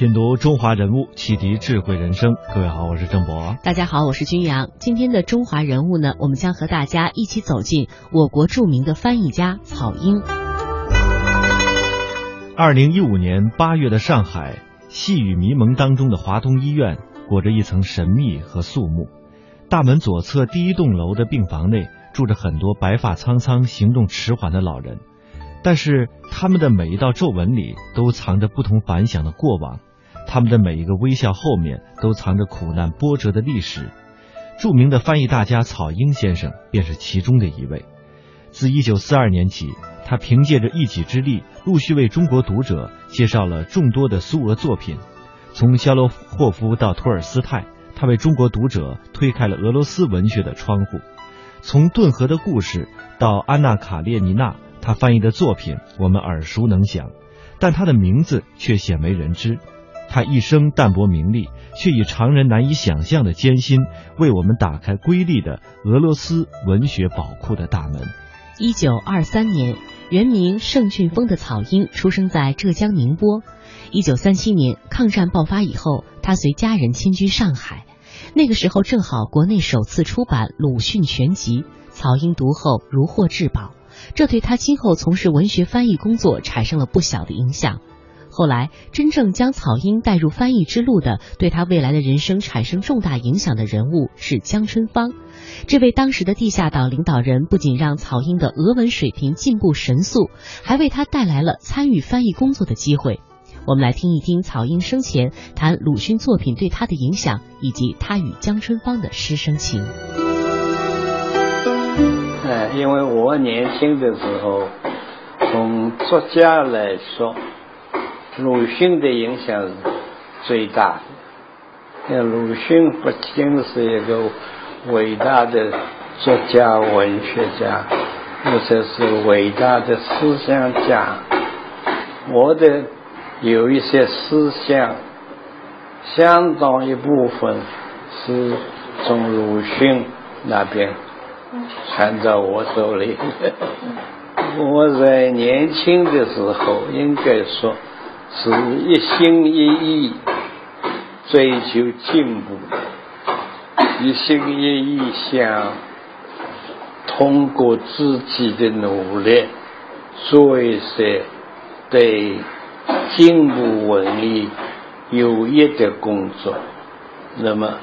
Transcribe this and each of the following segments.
品读中华人物，启迪智慧人生。各位好，我是郑博。大家好，我是君阳。今天的中华人物呢，我们将和大家一起走进我国著名的翻译家草婴。二零一五年八月的上海，细雨迷蒙当中的华东医院裹着一层神秘和肃穆。大门左侧第一栋楼的病房内住着很多白发苍苍、行动迟缓的老人。但是他们的每一道皱纹里都藏着不同凡响的过往，他们的每一个微笑后面都藏着苦难波折的历史。著名的翻译大家草婴先生便是其中的一位。自1942年起，他凭借着一己之力，陆续为中国读者介绍了众多的苏俄作品。从肖洛霍夫到托尔斯泰，他为中国读者推开了俄罗斯文学的窗户。从顿河的故事到安娜卡列尼娜。他翻译的作品我们耳熟能详，但他的名字却鲜为人知。他一生淡泊名利，却以常人难以想象的艰辛，为我们打开瑰丽的俄罗斯文学宝库的大门。一九二三年，原名盛俊峰的草婴出生在浙江宁波。一九三七年，抗战爆发以后，他随家人迁居上海。那个时候正好国内首次出版《鲁迅全集》，草婴读后如获至宝。这对他今后从事文学翻译工作产生了不小的影响。后来，真正将草婴带入翻译之路的，对他未来的人生产生重大影响的人物是江春芳。这位当时的地下党领导人，不仅让草婴的俄文水平进步神速，还为他带来了参与翻译工作的机会。我们来听一听草婴生前谈鲁迅作品对他的影响，以及他与江春芳的师生情。因为我年轻的时候，从作家来说，鲁迅的影响是最大的。那鲁迅不仅是一个伟大的作家、文学家，而且是伟大的思想家。我的有一些思想，相当一部分是从鲁迅那边。传到我手里。我在年轻的时候，应该说是一心一意追求进步，一心一意想通过自己的努力做一些对进步文艺有益的工作。那么，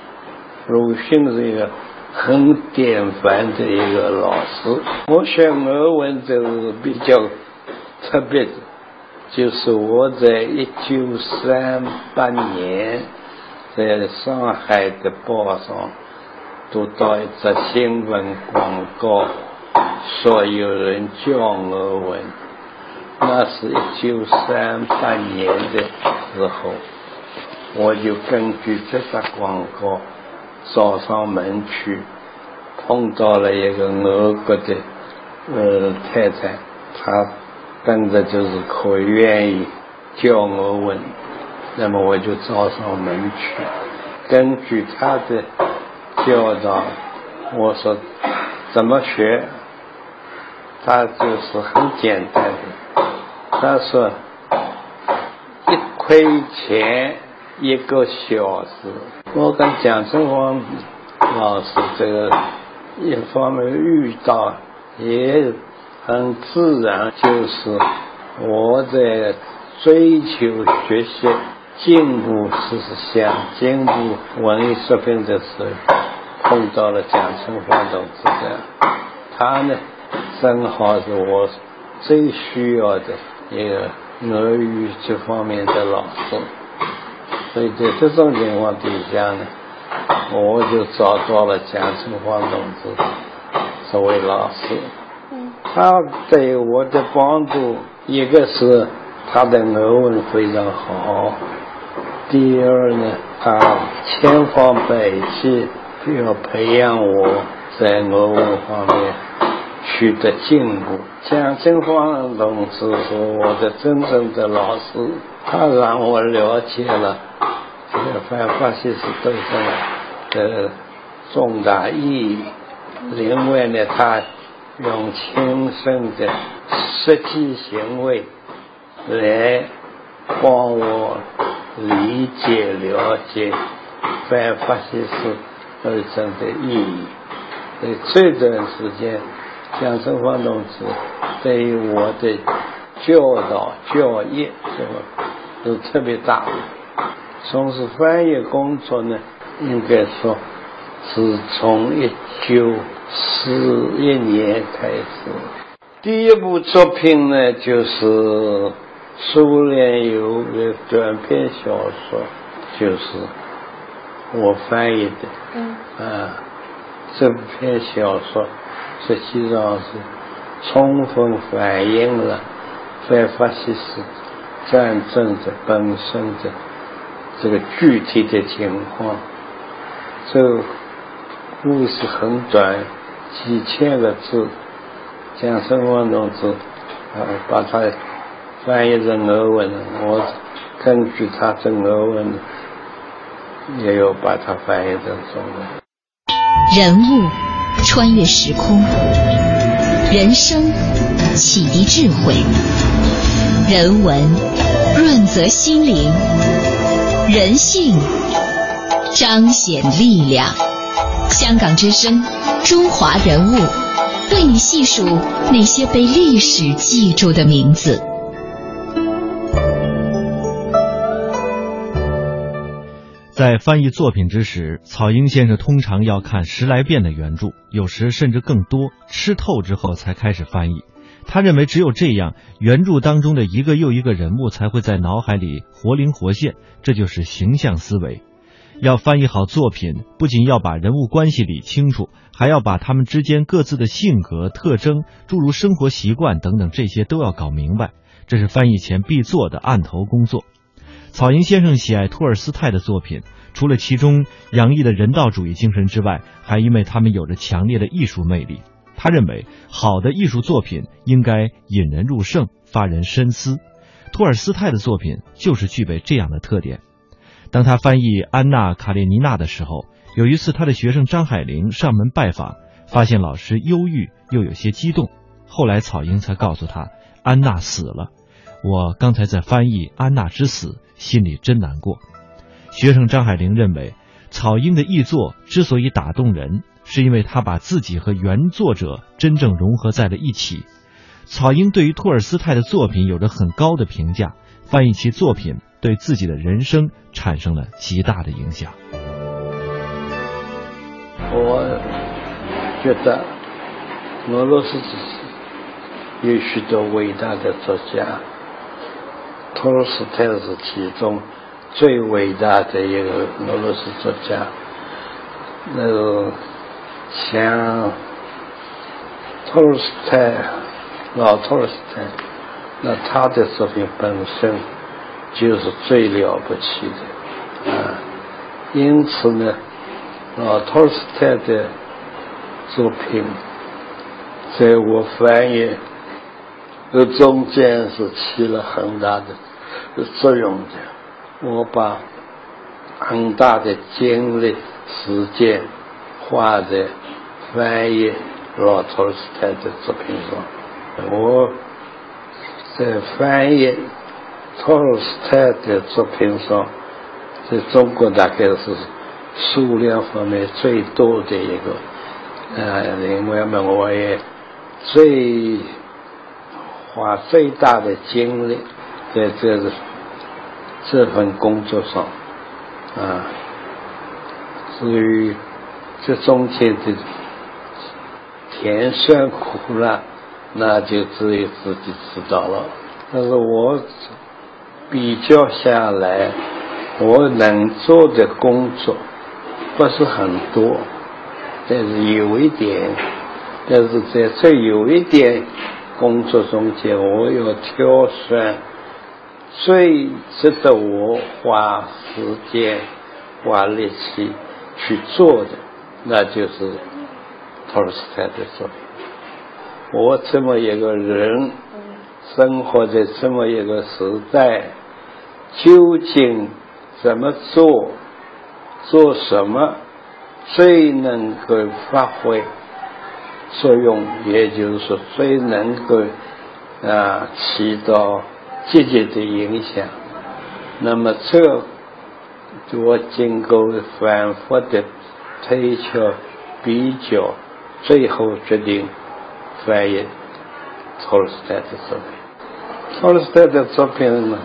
鲁迅是一个。很典范的一个老师。我学俄文就是比较特别的，就是我在一九三八年在上海的报上读到一则新闻广告，说有人教俄文。那是一九三八年的时候，我就根据这则广告。找上门去，碰到了一个俄国的呃太太，她跟着就是可愿意教我问，那么我就找上门去，根据他的教导，我说怎么学，他就是很简单的，他说一块钱一个小时。我跟蒋春芳老师这个一方面遇到也很自然，就是我在追求学习进步思想、进步文艺水平的时候，碰到了蒋春芳同志的，他呢正好是我最需要的一个俄语这方面的老师。所以在这种情况底下呢，我就找到了蒋春芳同志这位老师。他对我的帮助，一个是他的俄文非常好，第二呢，他千方百计要培养我在俄文方面取得进步。蒋春芳同志是我的真正的老师，他让我了解了。这个反法西斯斗争的重大意义。另外呢，他用亲身的实际行为来帮我理解了解反法西斯斗争的意义。在这段时间，蒋胜方同志对于我的教导教育什么都特别大。从事翻译工作呢，应该说是从一九四一年开始。第一部作品呢，就是苏联有个短篇小说，就是我翻译的。嗯。啊，这篇小说实际上是充分反映了反法西斯战争的本身的这个具体的情况。这故事很短，几千个字。蒋胜光同志，呃，把它翻译成俄文，我根据他这俄文，也有把它翻译成中文。人物穿越时空，人生启迪智慧，人文润泽心灵，人性彰显力量。香港之声，中华人物。为你细数那些被历史记住的名字。在翻译作品之时，草婴先生通常要看十来遍的原著，有时甚至更多，吃透之后才开始翻译。他认为，只有这样，原著当中的一个又一个人物才会在脑海里活灵活现，这就是形象思维。要翻译好作品，不仅要把人物关系理清楚，还要把他们之间各自的性格特征、诸如生活习惯等等这些都要搞明白，这是翻译前必做的案头工作。草营先生喜爱托尔斯泰的作品，除了其中洋溢的人道主义精神之外，还因为他们有着强烈的艺术魅力。他认为，好的艺术作品应该引人入胜，发人深思。托尔斯泰的作品就是具备这样的特点。当他翻译《安娜·卡列尼娜》的时候，有一次他的学生张海玲上门拜访，发现老师忧郁又有些激动。后来草婴才告诉他，安娜死了。我刚才在翻译《安娜之死》，心里真难过。学生张海玲认为，草婴的译作之所以打动人，是因为他把自己和原作者真正融合在了一起。草婴对于托尔斯泰的作品有着很高的评价，翻译其作品。对自己的人生产生了极大的影响。我觉得俄罗斯有许多伟大的作家，托尔斯泰是其中最伟大的一个俄罗斯作家。那个像托尔斯泰，老托尔斯泰，那他的作品本身。就是最了不起的啊！因此呢，啊，托尔斯泰的作品，在我翻译的中间是起了很大的作用的。我把很大的精力、时间花在翻译老托尔斯泰的作品上。我在翻译。托尔斯泰的作品上，在中国大概是数量方面最多的一个。呃，另外嘛，我也最花最大的精力在这个这份工作上啊。至于这中间的甜酸苦辣，那就只有自己知道了。但是我。比较下来，我能做的工作不是很多，但是有一点，但是在这有一点工作中间，我要挑选最值得我花时间、花力气去做的，那就是托尔斯泰的作品。我这么一个人。生活在这么一个时代，究竟怎么做、做什么最能够发挥作用？也就是说，最能够啊起到积极的影响。那么，这我经过反复的推敲、比较，最后决定翻译托尔斯泰的作品。托尔斯泰的作品呢，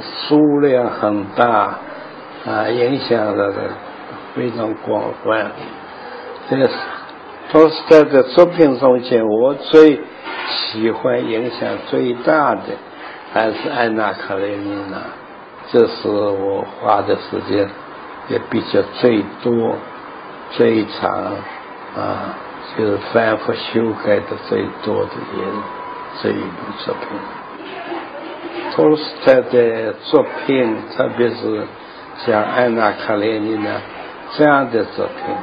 数量很大，啊，影响的非常广泛。这个托尔斯泰的作品中间，我最喜欢、影响最大的还是安娜·卡列尼娜。这是我花的时间也比较最多、最长啊，就是反复修改的最多的也这一部作品。托尔斯泰的作品，特别是像《安娜·卡列尼娜》这样的作品，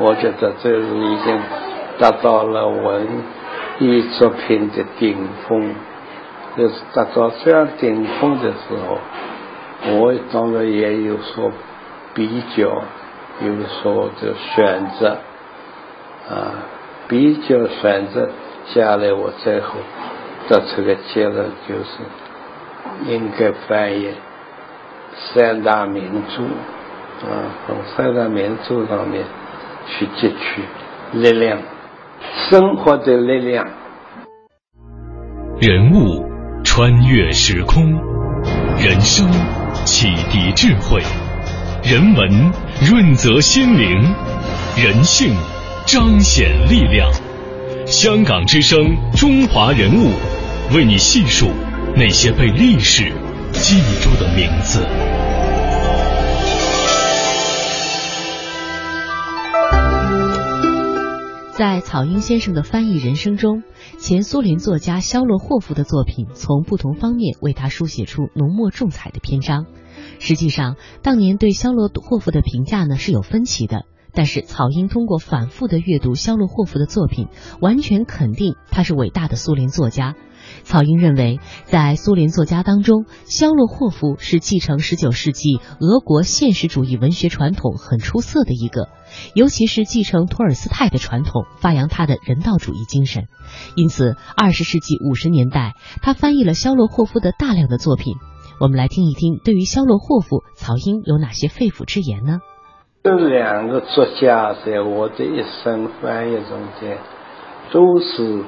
我觉得这是已经达到了文艺作品的顶峰。就是达到这样顶峰的时候，我当然也有所比较，有所的选择，啊，比较选择下来，我最后得出个结论，就是应该翻译三大名著，啊，从三大名著上面去汲取力量，生活的力量，人物。穿越时空，人生启迪智慧，人文润泽心灵，人性彰显力量。香港之声，中华人物，为你细数那些被历史记住的名字。在草婴先生的翻译人生中，前苏联作家肖洛霍夫的作品从不同方面为他书写出浓墨重彩的篇章。实际上，当年对肖洛霍夫的评价呢是有分歧的。但是草英通过反复的阅读肖洛霍夫的作品，完全肯定他是伟大的苏联作家。草英认为，在苏联作家当中，肖洛霍夫是继承十九世纪俄国现实主义文学传统很出色的一个。尤其是继承托尔斯泰的传统，发扬他的人道主义精神。因此，二十世纪五十年代，他翻译了肖洛霍夫的大量的作品。我们来听一听，对于肖洛霍夫，曹英有哪些肺腑之言呢？这两个作家在我的一生翻译中间都是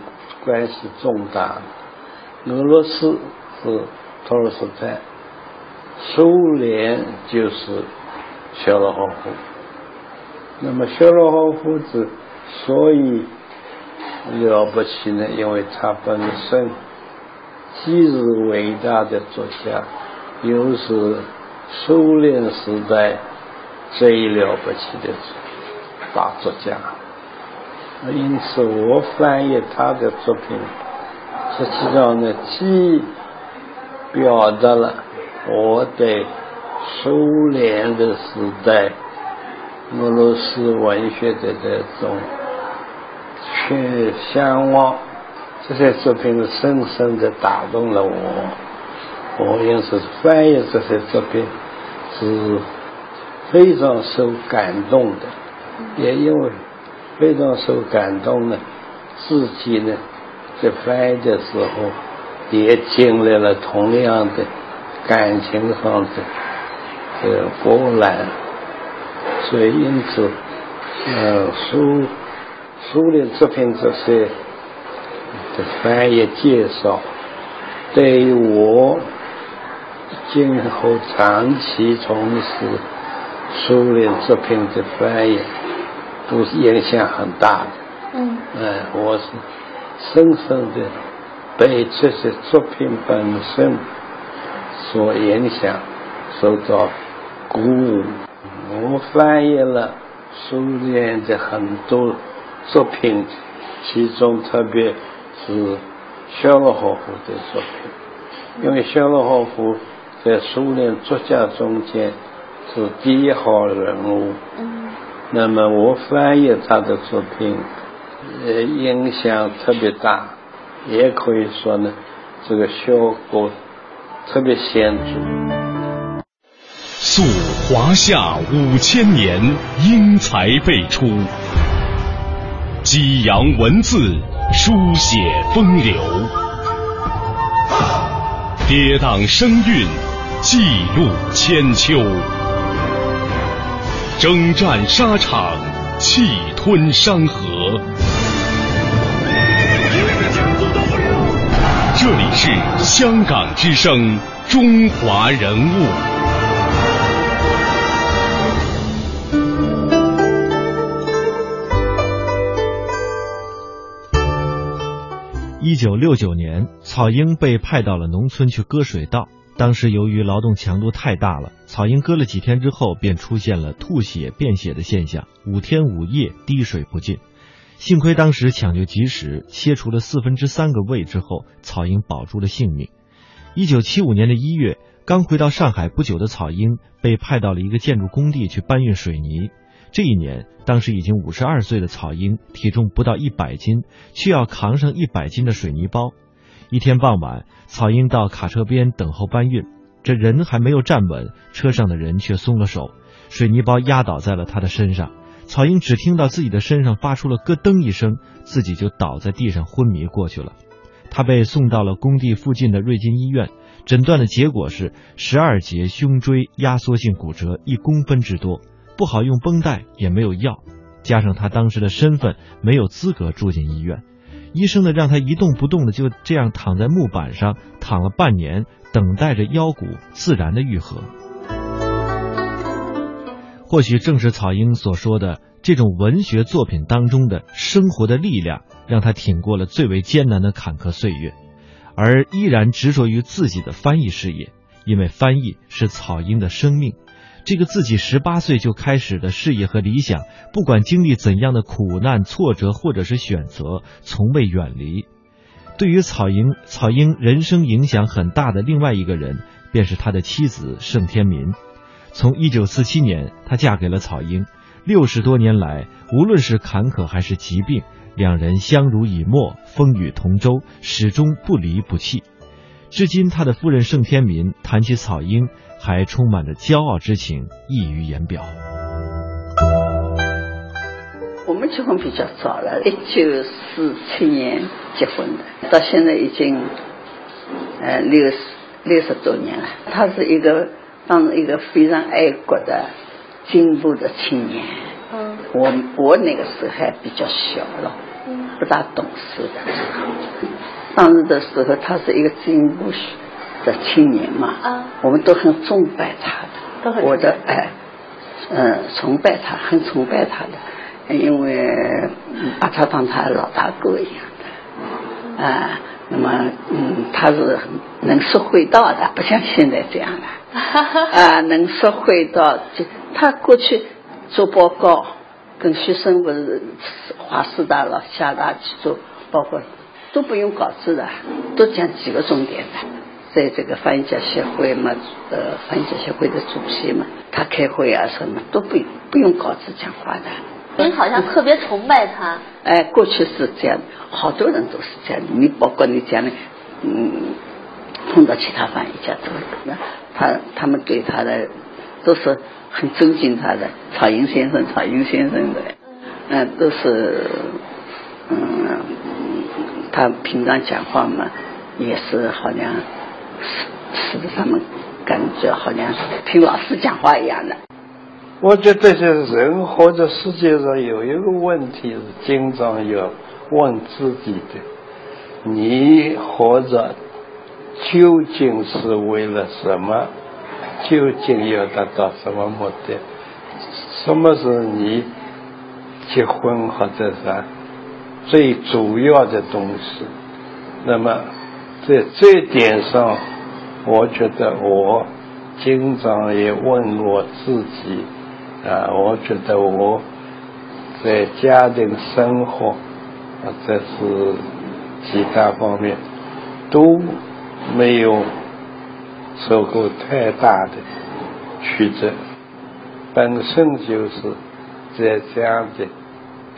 关系重大。俄罗斯是托尔斯泰，苏联就是肖洛霍夫。那么肖洛霍夫之所以了不起呢？因为他本身既是伟大的作家，又是苏联时代最了不起的大作家。因此，我翻译他的作品，实际上呢，既表达了我对苏联的时代。俄罗斯文学的这种去向往，这些作品深深的打动了我。我因此翻译这些作品是非常受感动的，也因为非常受感动呢，自己呢在翻译的时候也经历了同样的感情上的这波澜。所以，因此，呃，苏苏联作品这些的翻译介绍，对于我今后长期从事苏联作品的翻译，都是影响很大的。嗯。哎，我是深深的被这些作品本身所影响，受到鼓舞。我翻译了苏联的很多作品，其中特别是肖洛霍夫的作品，因为肖洛霍夫在苏联作家中间是第一号人物。嗯。那么我翻译他的作品，呃，影响特别大，也可以说呢，这个效果特别显著。溯华夏五千年，英才辈出；激扬文字，书写风流；跌宕声韵，记录千秋。征战沙场，气吞山河。这里是香港之声，中华人物。一九六九年，草婴被派到了农村去割水稻。当时由于劳动强度太大了，草婴割了几天之后，便出现了吐血、便血的现象，五天五夜滴水不进。幸亏当时抢救及时，切除了四分之三个胃之后，草婴保住了性命。一九七五年的一月，刚回到上海不久的草婴被派到了一个建筑工地去搬运水泥。这一年，当时已经五十二岁的草婴，体重不到一百斤，却要扛上一百斤的水泥包。一天傍晚，草英到卡车边等候搬运，这人还没有站稳，车上的人却松了手，水泥包压倒在了他的身上。草英只听到自己的身上发出了咯噔一声，自己就倒在地上昏迷过去了。他被送到了工地附近的瑞金医院，诊断的结果是十二节胸椎压缩性骨折一公分之多，不好用绷带，也没有药，加上他当时的身份，没有资格住进医院。医生呢，让他一动不动的就这样躺在木板上躺了半年，等待着腰骨自然的愈合。或许正是草婴所说的这种文学作品当中的生活的力量，让他挺过了最为艰难的坎坷岁月，而依然执着于自己的翻译事业，因为翻译是草婴的生命。这个自己十八岁就开始的事业和理想，不管经历怎样的苦难、挫折或者是选择，从未远离。对于草婴，草婴人生影响很大的另外一个人，便是他的妻子盛天民。从一九四七年，她嫁给了草婴，六十多年来，无论是坎坷还是疾病，两人相濡以沫，风雨同舟，始终不离不弃。至今，他的夫人盛天民谈起草婴。还充满着骄傲之情，溢于言表。我们结婚比较早了，一九四七年结婚的，到现在已经呃六十六十多年了。他是一个当时一个非常爱国的进步的青年。嗯，我我那个时候还比较小了，不大懂事的时候。当时的时候，他是一个进步。的青年嘛，啊，我们都很崇拜他的，我的哎，嗯，崇拜他，很崇拜他的，因为把他当他老大哥一样的，啊，那么嗯，他是能说会道的，不像现在这样的，啊，能说会道，就他过去做报告，跟学生不是华师大了，厦大去做报告，都不用稿子的，都讲几个重点的。在这个翻译家协会嘛，呃，翻译家协会的主席嘛，他开会啊什么都不不用稿子讲话的。您好像特别崇拜他。哎，过去是这样，好多人都是这样。你包括你讲的，嗯，碰到其他翻译家都那他他们对他的都是很尊敬他的，曹英先生、曹英先生的，嗯，都是嗯，他平常讲话嘛，也是好像。使得他们感觉好像是听老师讲话一样的。我觉得这人或者世界上有一个问题是经常要问自己的：你活着究竟是为了什么？究竟要达到什么目的？什么是你结婚或者是最主要的东西？那么在这点上。我觉得我经常也问我自己啊，我觉得我在家庭生活或者是其他方面都没有受过太大的曲折，本身就是在这样的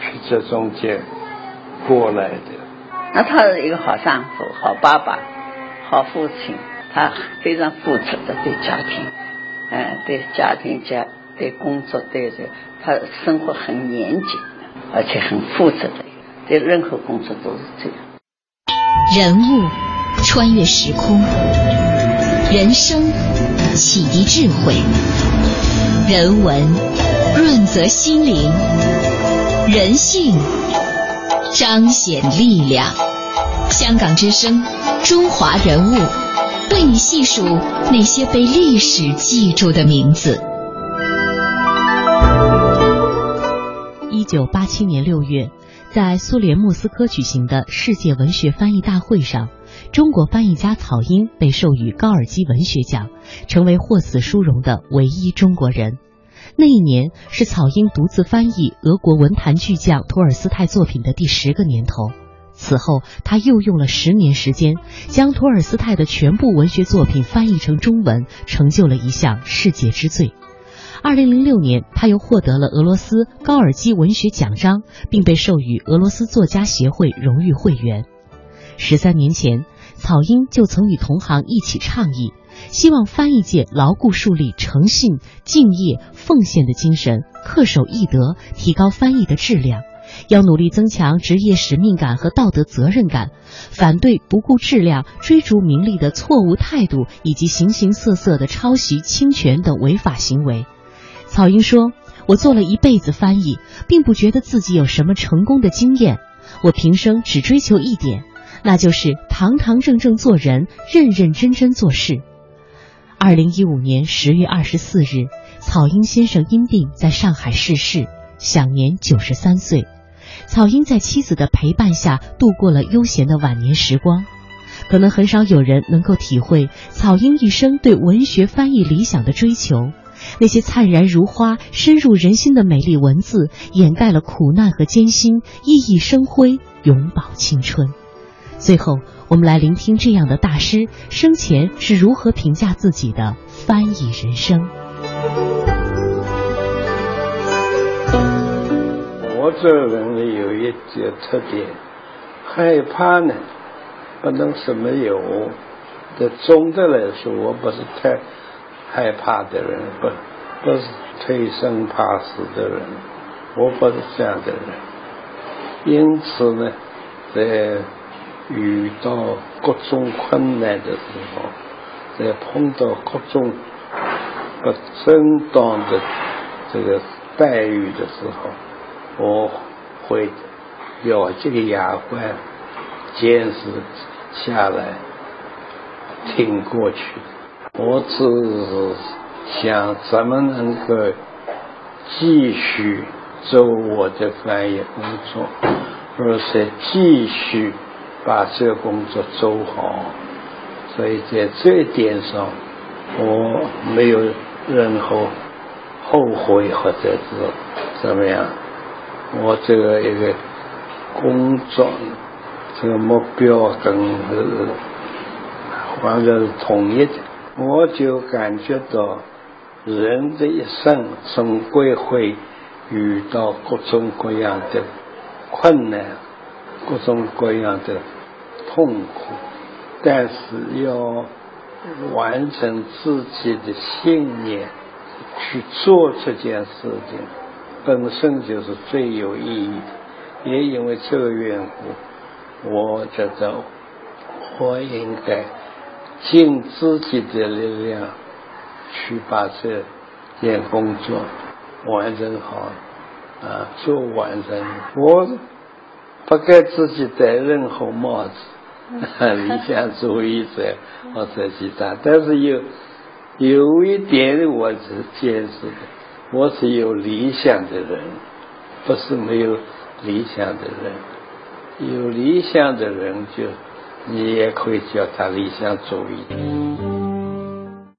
曲折中间过来的。那他是一个好丈夫、好爸爸、好父亲。他非常负责的对家庭，嗯，对家庭家对工作对这，他生活很严谨，而且很负责的，对任何工作都是这样。人物穿越时空，人生启迪智慧，人文润泽心灵，人性彰显力量。香港之声，中华人物，为你细数那些被历史记住的名字。一九八七年六月，在苏联莫斯科举行的世界文学翻译大会上，中国翻译家草婴被授予高尔基文学奖，成为获此殊荣的唯一中国人。那一年是草婴独自翻译俄国文坛巨匠托尔斯泰作品的第十个年头。此后，他又用了十年时间，将托尔斯泰的全部文学作品翻译成中文，成就了一项世界之最。二零零六年，他又获得了俄罗斯高尔基文学奖章，并被授予俄罗斯作家协会荣誉会员。十三年前，草婴就曾与同行一起倡议，希望翻译界牢固树立诚信、敬业、奉献的精神，恪守义德，提高翻译的质量。要努力增强职业使命感和道德责任感，反对不顾质量、追逐名利的错误态度，以及形形色色的抄袭、侵权等违法行为。草婴说：“我做了一辈子翻译，并不觉得自己有什么成功的经验。我平生只追求一点，那就是堂堂正正做人，认认真真做事。”二零一五年十月二十四日，草婴先生因病在上海逝世，享年九十三岁。草婴在妻子的陪伴下度过了悠闲的晚年时光。可能很少有人能够体会草婴一生对文学翻译理想的追求。那些灿然如花、深入人心的美丽文字，掩盖了苦难和艰辛，熠熠生辉，永葆青春。最后，我们来聆听这样的大师生前是如何评价自己的翻译人生。我这人呢，有一点特点，害怕呢，不能是没有。的总的来说，我不是太害怕的人，不不是退生怕死的人，我不是这样的人。因此呢，在遇到各种困难的时候，在碰到各种不正当的这个待遇的时候，我会咬这个牙关，坚持下来，挺过去。我只是想怎么能够继续做我的翻译工作，而且继续把这个工作做好。所以在这一点上，我没有任何后悔或者是怎么样。我这个一个工作，这个目标跟是完全是统一的，我就感觉到人的一生总归会遇到各种各样的困难，各种各样的痛苦，但是要完成自己的信念，去做这件事情。本身就是最有意义的，也因为这个缘故，我觉得我应该尽自己的力量去把这件工作完成好，啊，做完成。我不给自己戴任何帽子，理想主义者或者其他，但是有有一点我是坚持的。我是有理想的人，不是没有理想的人。有理想的人，就你也可以叫他理想主义。